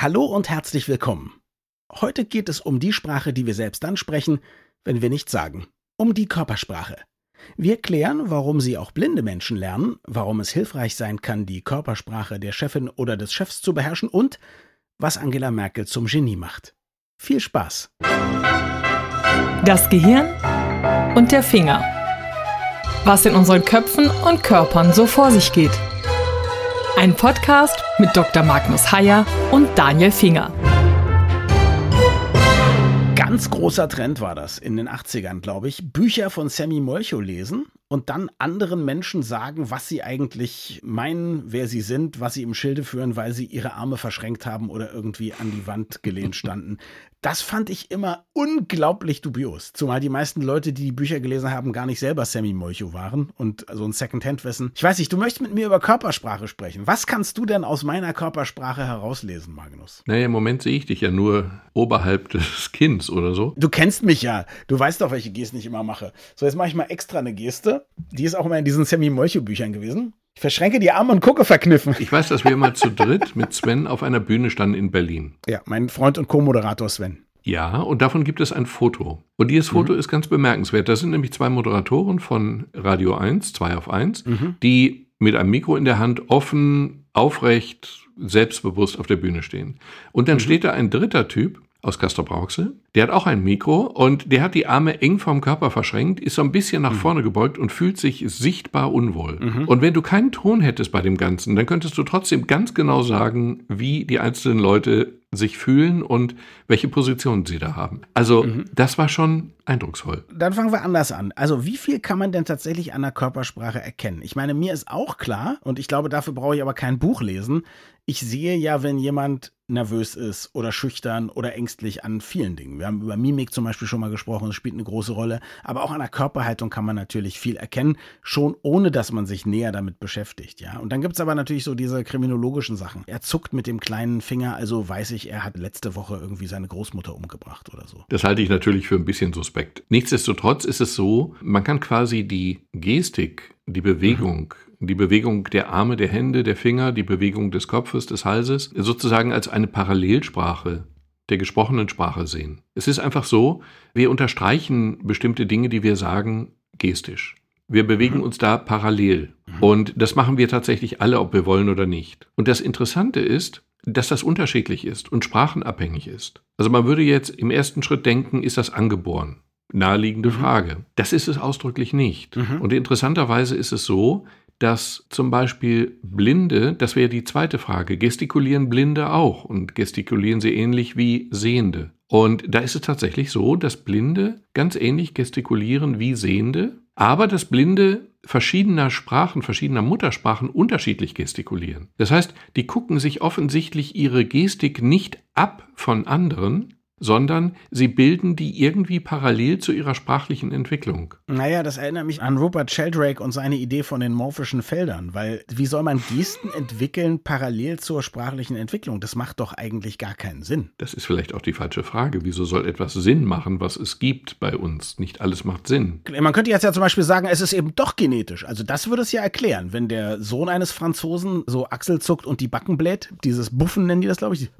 Hallo und herzlich willkommen. Heute geht es um die Sprache, die wir selbst dann sprechen, wenn wir nichts sagen. Um die Körpersprache. Wir klären, warum sie auch blinde Menschen lernen, warum es hilfreich sein kann, die Körpersprache der Chefin oder des Chefs zu beherrschen und was Angela Merkel zum Genie macht. Viel Spaß. Das Gehirn und der Finger. Was in unseren Köpfen und Körpern so vor sich geht. Ein Podcast mit Dr. Magnus Heyer und Daniel Finger. Ganz großer Trend war das in den 80ern, glaube ich. Bücher von Sammy Molcho lesen und dann anderen Menschen sagen, was sie eigentlich meinen, wer sie sind, was sie im Schilde führen, weil sie ihre Arme verschränkt haben oder irgendwie an die Wand gelehnt standen. Das fand ich immer unglaublich dubios. Zumal die meisten Leute, die die Bücher gelesen haben, gar nicht selber Sammy Molcho waren und so ein Secondhand-Wissen. Ich weiß nicht, du möchtest mit mir über Körpersprache sprechen. Was kannst du denn aus meiner Körpersprache herauslesen, Magnus? Naja, im Moment sehe ich dich ja nur oberhalb des Kinns oder so. Du kennst mich ja. Du weißt doch, welche Gesten ich immer mache. So, jetzt mache ich mal extra eine Geste. Die ist auch immer in diesen Sammy Molcho Büchern gewesen. Ich verschränke die Arme und gucke verkniffen. Ich weiß, dass wir mal zu dritt mit Sven auf einer Bühne standen in Berlin. Ja, mein Freund und Co-Moderator Sven. Ja, und davon gibt es ein Foto. Und dieses Foto mhm. ist ganz bemerkenswert. Das sind nämlich zwei Moderatoren von Radio 1, 2 auf 1, mhm. die mit einem Mikro in der Hand offen, aufrecht, selbstbewusst auf der Bühne stehen. Und dann mhm. steht da ein dritter Typ, aus Castrop-Rauxel. Der hat auch ein Mikro und der hat die Arme eng vom Körper verschränkt, ist so ein bisschen nach mhm. vorne gebeugt und fühlt sich sichtbar unwohl. Mhm. Und wenn du keinen Ton hättest bei dem Ganzen, dann könntest du trotzdem ganz genau sagen, wie die einzelnen Leute sich fühlen und welche Position sie da haben. Also mhm. das war schon eindrucksvoll. Dann fangen wir anders an. Also wie viel kann man denn tatsächlich an der Körpersprache erkennen? Ich meine, mir ist auch klar, und ich glaube, dafür brauche ich aber kein Buch lesen, ich sehe ja, wenn jemand nervös ist oder schüchtern oder ängstlich an vielen Dingen. Wir haben über Mimik zum Beispiel schon mal gesprochen, das spielt eine große Rolle. Aber auch an der Körperhaltung kann man natürlich viel erkennen, schon ohne dass man sich näher damit beschäftigt. Ja? Und dann gibt es aber natürlich so diese kriminologischen Sachen. Er zuckt mit dem kleinen Finger, also weiß ich, er hat letzte Woche irgendwie seine Großmutter umgebracht oder so. Das halte ich natürlich für ein bisschen suspekt. Nichtsdestotrotz ist es so, man kann quasi die Gestik, die Bewegung, mhm die Bewegung der Arme, der Hände, der Finger, die Bewegung des Kopfes, des Halses, sozusagen als eine Parallelsprache der gesprochenen Sprache sehen. Es ist einfach so, wir unterstreichen bestimmte Dinge, die wir sagen, gestisch. Wir bewegen mhm. uns da parallel. Mhm. Und das machen wir tatsächlich alle, ob wir wollen oder nicht. Und das Interessante ist, dass das unterschiedlich ist und sprachenabhängig ist. Also man würde jetzt im ersten Schritt denken, ist das angeboren? Naheliegende mhm. Frage. Das ist es ausdrücklich nicht. Und interessanterweise ist es so, dass zum Beispiel Blinde, das wäre die zweite Frage, gestikulieren Blinde auch und gestikulieren sie ähnlich wie Sehende. Und da ist es tatsächlich so, dass Blinde ganz ähnlich gestikulieren wie Sehende, aber dass Blinde verschiedener Sprachen, verschiedener Muttersprachen unterschiedlich gestikulieren. Das heißt, die gucken sich offensichtlich ihre Gestik nicht ab von anderen, sondern sie bilden die irgendwie parallel zu ihrer sprachlichen Entwicklung. Naja, das erinnert mich an Rupert Sheldrake und seine Idee von den morphischen Feldern, weil wie soll man Gesten entwickeln parallel zur sprachlichen Entwicklung? Das macht doch eigentlich gar keinen Sinn. Das ist vielleicht auch die falsche Frage. Wieso soll etwas Sinn machen, was es gibt bei uns? Nicht alles macht Sinn. Man könnte jetzt ja zum Beispiel sagen, es ist eben doch genetisch. Also das würde es ja erklären, wenn der Sohn eines Franzosen so Achsel zuckt und die Backen bläht, dieses Buffen nennen die das, glaube ich,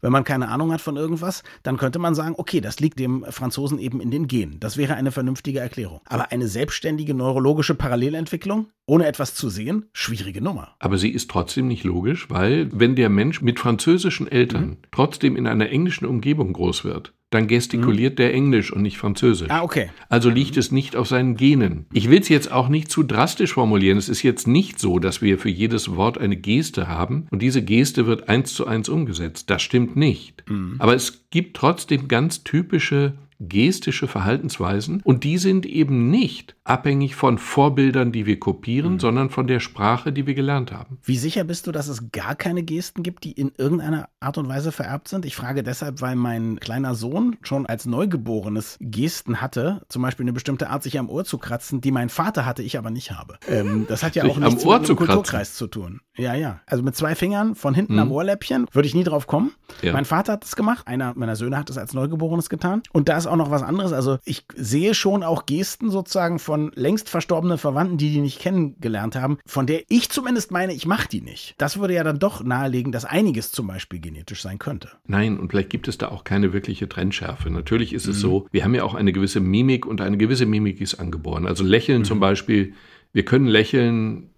wenn man keine Ahnung hat von irgendwas, dann könnte man sagen, okay, das liegt dem Franzosen eben in den Genen. Das wäre eine vernünftige Erklärung. Aber eine selbstständige neurologische Parallelentwicklung, ohne etwas zu sehen, schwierige Nummer. Aber sie ist trotzdem nicht logisch, weil wenn der Mensch mit französischen Eltern mhm. trotzdem in einer englischen Umgebung groß wird, dann gestikuliert mhm. der Englisch und nicht Französisch. Ah, okay. Also liegt es nicht auf seinen Genen. Ich will es jetzt auch nicht zu drastisch formulieren. Es ist jetzt nicht so, dass wir für jedes Wort eine Geste haben und diese Geste wird eins zu eins umgesetzt. Das stimmt nicht. Mhm. Aber es gibt trotzdem ganz typische gestische Verhaltensweisen und die sind eben nicht abhängig von Vorbildern, die wir kopieren, mhm. sondern von der Sprache, die wir gelernt haben. Wie sicher bist du, dass es gar keine Gesten gibt, die in irgendeiner Art und Weise vererbt sind? Ich frage deshalb, weil mein kleiner Sohn schon als Neugeborenes Gesten hatte, zum Beispiel eine bestimmte Art, sich am Ohr zu kratzen, die mein Vater hatte, ich aber nicht habe. Ähm, das hat ja auch nichts mit dem Kulturkreis zu tun. Ja, ja. Also mit zwei Fingern von hinten mhm. am Ohrläppchen würde ich nie drauf kommen. Ja. Mein Vater hat es gemacht, einer meiner Söhne hat es als Neugeborenes getan und da ist auch noch was anderes. Also ich sehe schon auch Gesten sozusagen von längst verstorbenen Verwandten, die die nicht kennengelernt haben, von der ich zumindest meine, ich mache die nicht. Das würde ja dann doch nahelegen, dass einiges zum Beispiel genetisch sein könnte. Nein, und vielleicht gibt es da auch keine wirkliche Trennschärfe. Natürlich ist mhm. es so, wir haben ja auch eine gewisse Mimik und eine gewisse Mimik ist angeboren. Also Lächeln mhm. zum Beispiel, wir können lächeln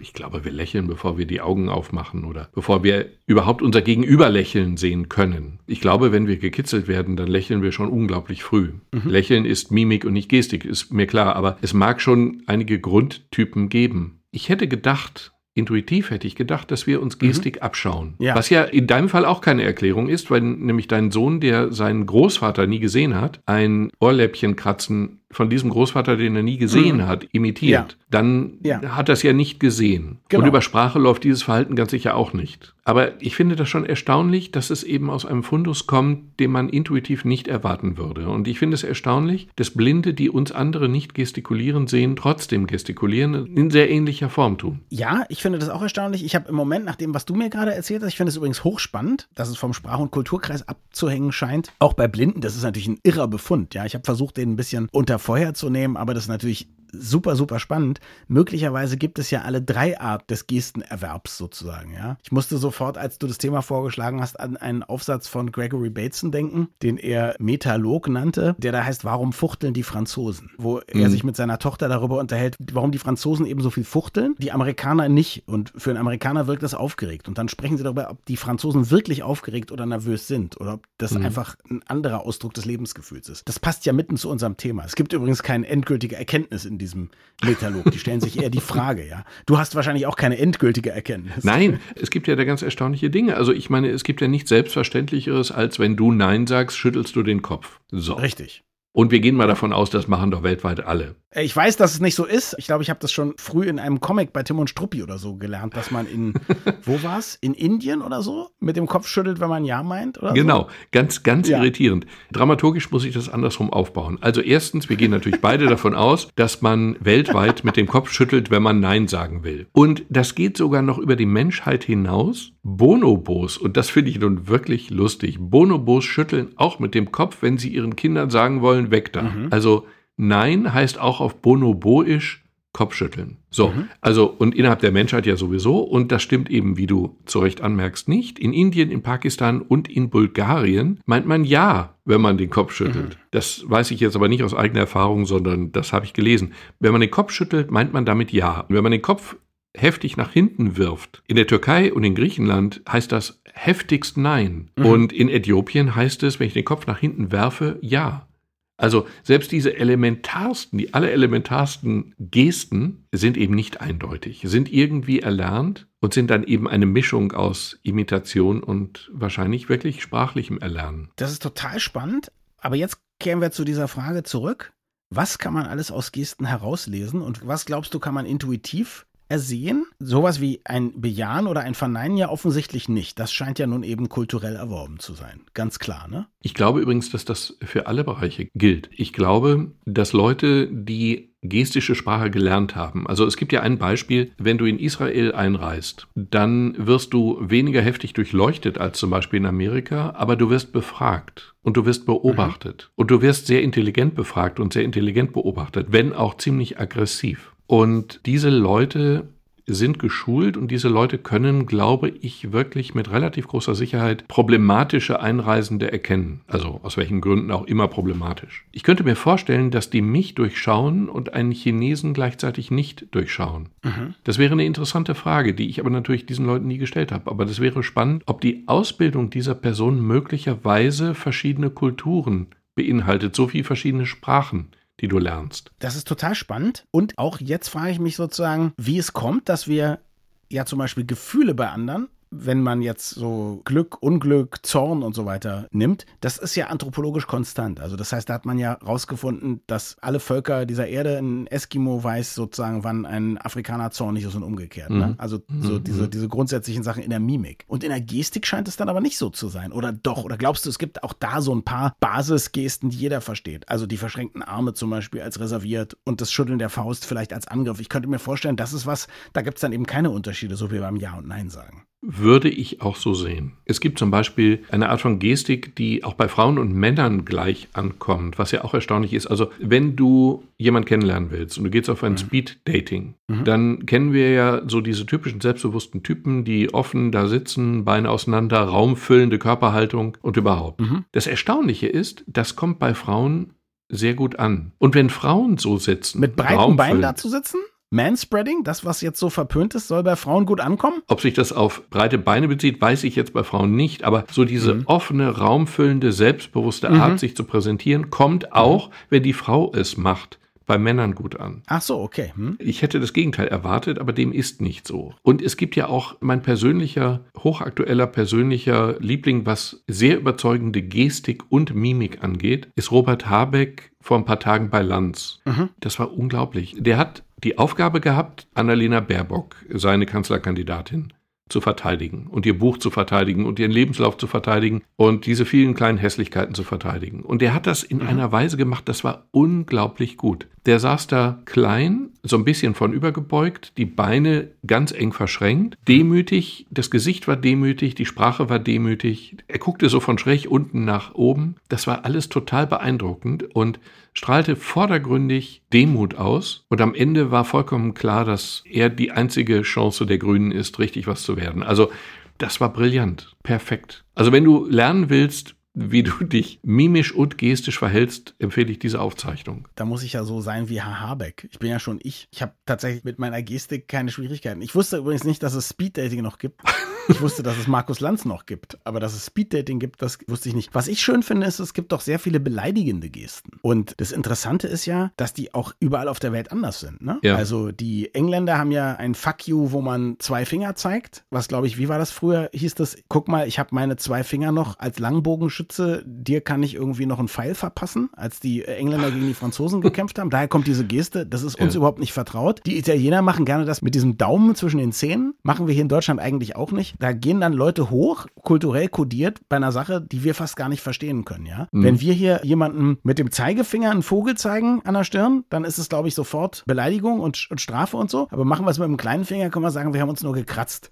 ich glaube, wir lächeln, bevor wir die Augen aufmachen oder bevor wir überhaupt unser Gegenüber lächeln sehen können. Ich glaube, wenn wir gekitzelt werden, dann lächeln wir schon unglaublich früh. Mhm. Lächeln ist Mimik und nicht Gestik, ist mir klar, aber es mag schon einige Grundtypen geben. Ich hätte gedacht, Intuitiv hätte ich gedacht, dass wir uns mhm. Gestik mhm. abschauen. Ja. Was ja in deinem Fall auch keine Erklärung ist, weil nämlich dein Sohn, der seinen Großvater nie gesehen hat, ein Ohrläppchen kratzen von diesem Großvater, den er nie gesehen mhm. hat, imitiert, ja. dann ja. hat er es ja nicht gesehen. Genau. Und über Sprache läuft dieses Verhalten ganz sicher auch nicht. Aber ich finde das schon erstaunlich, dass es eben aus einem Fundus kommt, den man intuitiv nicht erwarten würde. Und ich finde es erstaunlich, dass Blinde, die uns andere nicht gestikulieren sehen, trotzdem gestikulieren, in sehr ähnlicher Form tun. Ja, ich finde das auch erstaunlich. Ich habe im Moment, nach dem, was du mir gerade erzählt hast, ich finde es übrigens hochspannend, dass es vom Sprach- und Kulturkreis abzuhängen scheint. Auch bei Blinden, das ist natürlich ein irrer Befund. Ja, ich habe versucht, den ein bisschen unter Feuer zu nehmen, aber das ist natürlich super, super spannend. Möglicherweise gibt es ja alle drei Art des Gestenerwerbs sozusagen, ja. Ich musste sofort, als du das Thema vorgeschlagen hast, an einen Aufsatz von Gregory Bateson denken, den er Metalog nannte, der da heißt, warum fuchteln die Franzosen? Wo mhm. er sich mit seiner Tochter darüber unterhält, warum die Franzosen eben so viel fuchteln, die Amerikaner nicht. Und für einen Amerikaner wirkt das aufgeregt. Und dann sprechen sie darüber, ob die Franzosen wirklich aufgeregt oder nervös sind oder ob das mhm. einfach ein anderer Ausdruck des Lebensgefühls ist. Das passt ja mitten zu unserem Thema. Es gibt übrigens keine endgültige Erkenntnis in diesem Metalog. Die stellen sich eher die Frage, ja. Du hast wahrscheinlich auch keine endgültige Erkenntnis. Nein, es gibt ja da ganz erstaunliche Dinge. Also ich meine, es gibt ja nichts Selbstverständlicheres, als wenn du Nein sagst, schüttelst du den Kopf. So. Richtig. Und wir gehen mal davon aus, das machen doch weltweit alle. Ich weiß, dass es nicht so ist. Ich glaube, ich habe das schon früh in einem Comic bei Tim und Struppi oder so gelernt, dass man in, wo war's? In Indien oder so? Mit dem Kopf schüttelt, wenn man Ja meint? Oder genau, so? ganz, ganz ja. irritierend. Dramaturgisch muss ich das andersrum aufbauen. Also erstens, wir gehen natürlich beide davon aus, dass man weltweit mit dem Kopf schüttelt, wenn man Nein sagen will. Und das geht sogar noch über die Menschheit hinaus. Bonobos, und das finde ich nun wirklich lustig, Bonobos schütteln auch mit dem Kopf, wenn sie ihren Kindern sagen wollen, weg da. Mhm. Also Nein heißt auch auf Bonoboisch Kopfschütteln. So, mhm. also und innerhalb der Menschheit ja sowieso und das stimmt eben, wie du zu Recht anmerkst, nicht. In Indien, in Pakistan und in Bulgarien meint man ja, wenn man den Kopf schüttelt. Mhm. Das weiß ich jetzt aber nicht aus eigener Erfahrung, sondern das habe ich gelesen. Wenn man den Kopf schüttelt, meint man damit ja. Und wenn man den Kopf heftig nach hinten wirft. In der Türkei und in Griechenland heißt das heftigst Nein. Mhm. Und in Äthiopien heißt es, wenn ich den Kopf nach hinten werfe, ja. Also selbst diese elementarsten, die allerelementarsten Gesten sind eben nicht eindeutig, sind irgendwie erlernt und sind dann eben eine Mischung aus Imitation und wahrscheinlich wirklich sprachlichem Erlernen. Das ist total spannend, aber jetzt kehren wir zu dieser Frage zurück. Was kann man alles aus Gesten herauslesen und was glaubst du, kann man intuitiv ersehen? Sowas wie ein Bejahen oder ein Verneinen ja offensichtlich nicht. Das scheint ja nun eben kulturell erworben zu sein. Ganz klar, ne? Ich glaube übrigens, dass das für alle Bereiche gilt. Ich glaube, dass Leute, die gestische Sprache gelernt haben. Also es gibt ja ein Beispiel, wenn du in Israel einreist, dann wirst du weniger heftig durchleuchtet als zum Beispiel in Amerika, aber du wirst befragt und du wirst beobachtet mhm. und du wirst sehr intelligent befragt und sehr intelligent beobachtet, wenn auch ziemlich aggressiv. Und diese Leute sind geschult und diese Leute können, glaube ich, wirklich mit relativ großer Sicherheit problematische Einreisende erkennen. Also aus welchen Gründen auch immer problematisch. Ich könnte mir vorstellen, dass die mich durchschauen und einen Chinesen gleichzeitig nicht durchschauen. Mhm. Das wäre eine interessante Frage, die ich aber natürlich diesen Leuten nie gestellt habe. Aber das wäre spannend, ob die Ausbildung dieser Person möglicherweise verschiedene Kulturen beinhaltet, so wie verschiedene Sprachen die du lernst. Das ist total spannend. Und auch jetzt frage ich mich sozusagen, wie es kommt, dass wir ja zum Beispiel Gefühle bei anderen wenn man jetzt so Glück, Unglück, Zorn und so weiter nimmt, das ist ja anthropologisch konstant. Also das heißt, da hat man ja rausgefunden, dass alle Völker dieser Erde, ein Eskimo weiß sozusagen, wann ein Afrikaner zornig ist und umgekehrt. Ne? Mhm. Ne? Also so mhm. diese, diese grundsätzlichen Sachen in der Mimik. Und in der Gestik scheint es dann aber nicht so zu sein. Oder doch? Oder glaubst du, es gibt auch da so ein paar Basisgesten, die jeder versteht? Also die verschränkten Arme zum Beispiel als reserviert und das Schütteln der Faust vielleicht als Angriff. Ich könnte mir vorstellen, das ist was, da gibt es dann eben keine Unterschiede, so wie beim Ja und Nein sagen. Würde ich auch so sehen. Es gibt zum Beispiel eine Art von Gestik, die auch bei Frauen und Männern gleich ankommt, was ja auch erstaunlich ist. Also wenn du jemanden kennenlernen willst und du gehst auf ein mhm. Speed-Dating, mhm. dann kennen wir ja so diese typischen selbstbewussten Typen, die offen da sitzen, Beine auseinander, raumfüllende Körperhaltung und überhaupt. Mhm. Das Erstaunliche ist, das kommt bei Frauen sehr gut an. Und wenn Frauen so sitzen, mit breiten Beinen da zu sitzen? Manspreading, das, was jetzt so verpönt ist, soll bei Frauen gut ankommen? Ob sich das auf breite Beine bezieht, weiß ich jetzt bei Frauen nicht. Aber so diese mhm. offene, raumfüllende, selbstbewusste mhm. Art, sich zu präsentieren, kommt auch, mhm. wenn die Frau es macht bei Männern gut an. Ach so, okay. Hm. Ich hätte das Gegenteil erwartet, aber dem ist nicht so. Und es gibt ja auch mein persönlicher, hochaktueller persönlicher Liebling, was sehr überzeugende Gestik und Mimik angeht, ist Robert Habeck vor ein paar Tagen bei Lanz. Mhm. Das war unglaublich. Der hat die Aufgabe gehabt, Annalena Baerbock, seine Kanzlerkandidatin, zu verteidigen und ihr Buch zu verteidigen und ihren Lebenslauf zu verteidigen und diese vielen kleinen Hässlichkeiten zu verteidigen. Und er hat das in mhm. einer Weise gemacht, das war unglaublich gut. Der saß da klein, so ein bisschen von übergebeugt, die Beine ganz eng verschränkt, demütig, das Gesicht war demütig, die Sprache war demütig. Er guckte so von schräg unten nach oben. Das war alles total beeindruckend und strahlte vordergründig Demut aus. Und am Ende war vollkommen klar, dass er die einzige Chance der Grünen ist, richtig was zu werden. Also das war brillant, perfekt. Also wenn du lernen willst, wie du dich mimisch und gestisch verhältst, empfehle ich diese Aufzeichnung. Da muss ich ja so sein wie Herr Habeck. Ich bin ja schon ich. Ich habe tatsächlich mit meiner Gestik keine Schwierigkeiten. Ich wusste übrigens nicht, dass es Speeddating noch gibt. Ich wusste, dass es Markus Lanz noch gibt, aber dass es Speeddating gibt, das wusste ich nicht. Was ich schön finde, ist, es gibt doch sehr viele beleidigende Gesten. Und das Interessante ist ja, dass die auch überall auf der Welt anders sind. Ne? Ja. Also die Engländer haben ja ein Fuck you, wo man zwei Finger zeigt. Was glaube ich, wie war das früher? Hieß das, guck mal, ich habe meine zwei Finger noch als Langbogenschütze, dir kann ich irgendwie noch einen Pfeil verpassen, als die Engländer gegen die Franzosen gekämpft haben. Daher kommt diese Geste, das ist uns ja. überhaupt nicht vertraut. Die Italiener machen gerne das mit diesem Daumen zwischen den Zähnen. Machen wir hier in Deutschland eigentlich auch nicht da gehen dann Leute hoch, kulturell kodiert, bei einer Sache, die wir fast gar nicht verstehen können, ja. Mhm. Wenn wir hier jemanden mit dem Zeigefinger einen Vogel zeigen an der Stirn, dann ist es, glaube ich, sofort Beleidigung und, und Strafe und so. Aber machen wir es mit dem kleinen Finger, können wir sagen, wir haben uns nur gekratzt.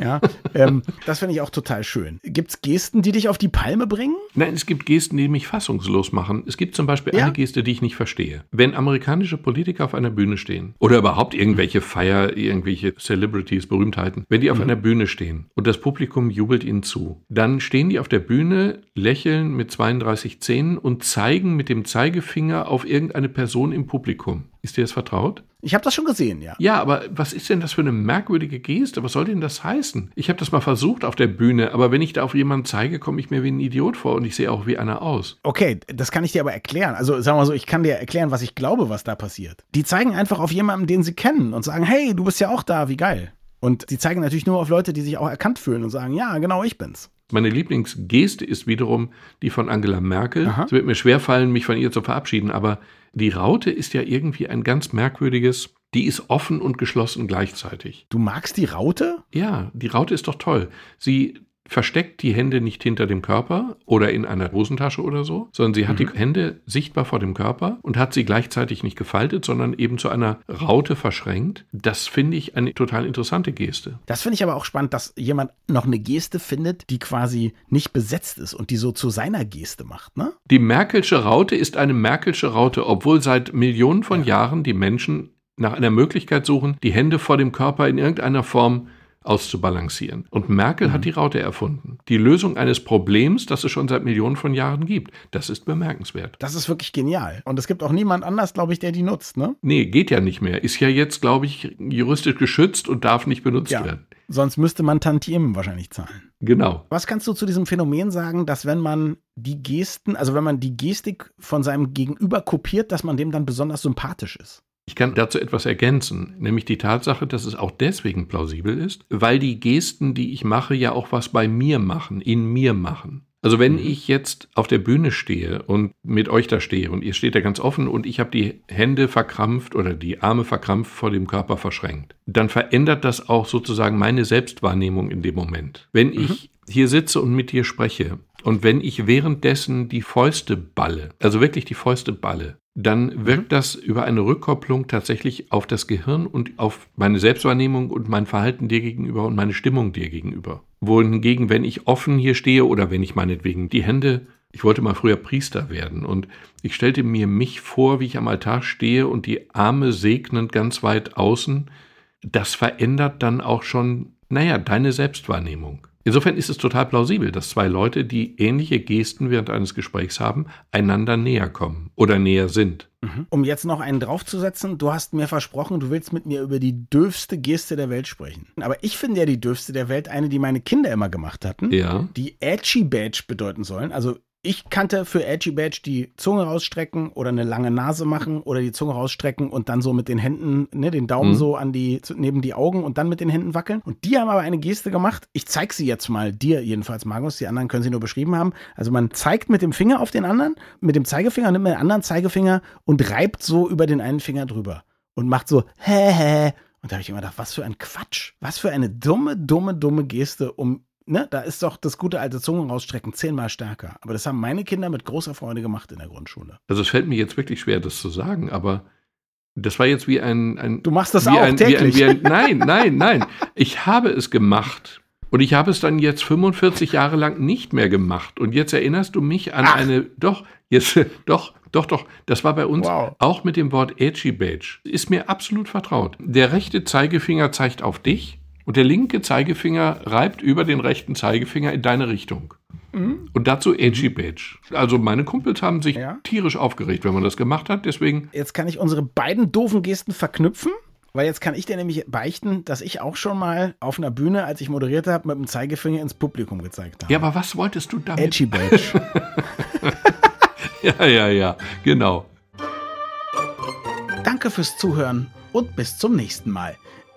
Ja, ähm, das finde ich auch total schön. Gibt es Gesten, die dich auf die Palme bringen? Nein, es gibt Gesten, die mich fassungslos machen. Es gibt zum Beispiel ja? eine Geste, die ich nicht verstehe. Wenn amerikanische Politiker auf einer Bühne stehen oder überhaupt irgendwelche Feier, irgendwelche Celebrities, Berühmtheiten, wenn die auf mhm. einer Bühne stehen und das Publikum jubelt ihnen zu, dann stehen die auf der Bühne, lächeln mit 32 Zähnen und zeigen mit dem Zeigefinger auf irgendeine Person im Publikum. Ist dir das vertraut? Ich habe das schon gesehen, ja. Ja, aber was ist denn das für eine merkwürdige Geste? Was soll denn das heißen? Ich habe das mal versucht auf der Bühne, aber wenn ich da auf jemanden zeige, komme ich mir wie ein Idiot vor und ich sehe auch wie einer aus. Okay, das kann ich dir aber erklären. Also sagen wir mal so, ich kann dir erklären, was ich glaube, was da passiert. Die zeigen einfach auf jemanden, den sie kennen und sagen, hey, du bist ja auch da, wie geil. Und sie zeigen natürlich nur auf Leute, die sich auch erkannt fühlen und sagen, ja, genau, ich bin's. Meine Lieblingsgeste ist wiederum die von Angela Merkel. Aha. Es wird mir schwerfallen, mich von ihr zu verabschieden, aber die Raute ist ja irgendwie ein ganz merkwürdiges, die ist offen und geschlossen gleichzeitig. Du magst die Raute? Ja, die Raute ist doch toll. Sie versteckt die Hände nicht hinter dem Körper oder in einer Hosentasche oder so, sondern sie hat mhm. die Hände sichtbar vor dem Körper und hat sie gleichzeitig nicht gefaltet, sondern eben zu einer Raute verschränkt. Das finde ich eine total interessante Geste. Das finde ich aber auch spannend, dass jemand noch eine Geste findet, die quasi nicht besetzt ist und die so zu seiner Geste macht, ne? Die Merkelsche Raute ist eine Merkelsche Raute, obwohl seit Millionen von ja. Jahren die Menschen nach einer Möglichkeit suchen, die Hände vor dem Körper in irgendeiner Form auszubalancieren. Und Merkel mhm. hat die Raute erfunden. Die Lösung eines Problems, das es schon seit Millionen von Jahren gibt. Das ist bemerkenswert. Das ist wirklich genial. Und es gibt auch niemand anders, glaube ich, der die nutzt, ne? Nee, geht ja nicht mehr. Ist ja jetzt, glaube ich, juristisch geschützt und darf nicht benutzt ja. werden. Sonst müsste man Tantiemen wahrscheinlich zahlen. Genau. Was kannst du zu diesem Phänomen sagen, dass wenn man die Gesten, also wenn man die Gestik von seinem Gegenüber kopiert, dass man dem dann besonders sympathisch ist? Ich kann dazu etwas ergänzen, nämlich die Tatsache, dass es auch deswegen plausibel ist, weil die Gesten, die ich mache, ja auch was bei mir machen, in mir machen. Also wenn mhm. ich jetzt auf der Bühne stehe und mit euch da stehe und ihr steht da ganz offen und ich habe die Hände verkrampft oder die Arme verkrampft vor dem Körper verschränkt, dann verändert das auch sozusagen meine Selbstwahrnehmung in dem Moment. Wenn mhm. ich hier sitze und mit dir spreche und wenn ich währenddessen die Fäuste balle, also wirklich die Fäuste balle, dann wirkt das über eine Rückkopplung tatsächlich auf das Gehirn und auf meine Selbstwahrnehmung und mein Verhalten dir gegenüber und meine Stimmung dir gegenüber. Wohingegen, wenn ich offen hier stehe oder wenn ich meinetwegen die Hände, ich wollte mal früher Priester werden und ich stellte mir mich vor, wie ich am Altar stehe und die Arme segnend ganz weit außen, das verändert dann auch schon, naja, deine Selbstwahrnehmung. Insofern ist es total plausibel, dass zwei Leute, die ähnliche Gesten während eines Gesprächs haben, einander näher kommen oder näher sind. Mhm. Um jetzt noch einen draufzusetzen, du hast mir versprochen, du willst mit mir über die dürfste Geste der Welt sprechen. Aber ich finde ja die dürfste der Welt eine, die meine Kinder immer gemacht hatten, ja. die Edgy Badge bedeuten sollen. Also ich kannte für Edgy Badge die Zunge rausstrecken oder eine lange Nase machen oder die Zunge rausstrecken und dann so mit den Händen, ne, den Daumen mhm. so an die, neben die Augen und dann mit den Händen wackeln. Und die haben aber eine Geste gemacht. Ich zeig sie jetzt mal dir jedenfalls, Magnus. Die anderen können sie nur beschrieben haben. Also man zeigt mit dem Finger auf den anderen, mit dem Zeigefinger, nimmt man den anderen Zeigefinger und reibt so über den einen Finger drüber und macht so hä hä. Und da habe ich immer gedacht, was für ein Quatsch. Was für eine dumme, dumme, dumme Geste, um ne, da ist doch das gute alte Zungen rausstrecken zehnmal stärker. Aber das haben meine Kinder mit großer Freude gemacht in der Grundschule. Also es fällt mir jetzt wirklich schwer, das zu sagen, aber das war jetzt wie ein. ein du machst das auch ein, täglich. Wie ein, wie ein, nein, nein, nein. Ich habe es gemacht. Und ich habe es dann jetzt 45 Jahre lang nicht mehr gemacht. Und jetzt erinnerst du mich an Ach. eine, doch, jetzt, doch, doch, doch, das war bei uns wow. auch mit dem Wort Edgy Badge. Ist mir absolut vertraut. Der rechte Zeigefinger zeigt auf dich und der linke Zeigefinger reibt über den rechten Zeigefinger in deine Richtung. Mhm. Und dazu Edgy Badge. Also meine Kumpels haben sich ja. tierisch aufgeregt, wenn man das gemacht hat. Deswegen. Jetzt kann ich unsere beiden doofen Gesten verknüpfen. Weil jetzt kann ich dir nämlich beichten, dass ich auch schon mal auf einer Bühne, als ich moderiert habe, mit dem Zeigefinger ins Publikum gezeigt habe. Ja, aber was wolltest du damit? Edgy Badge. ja, ja, ja, genau. Danke fürs Zuhören und bis zum nächsten Mal.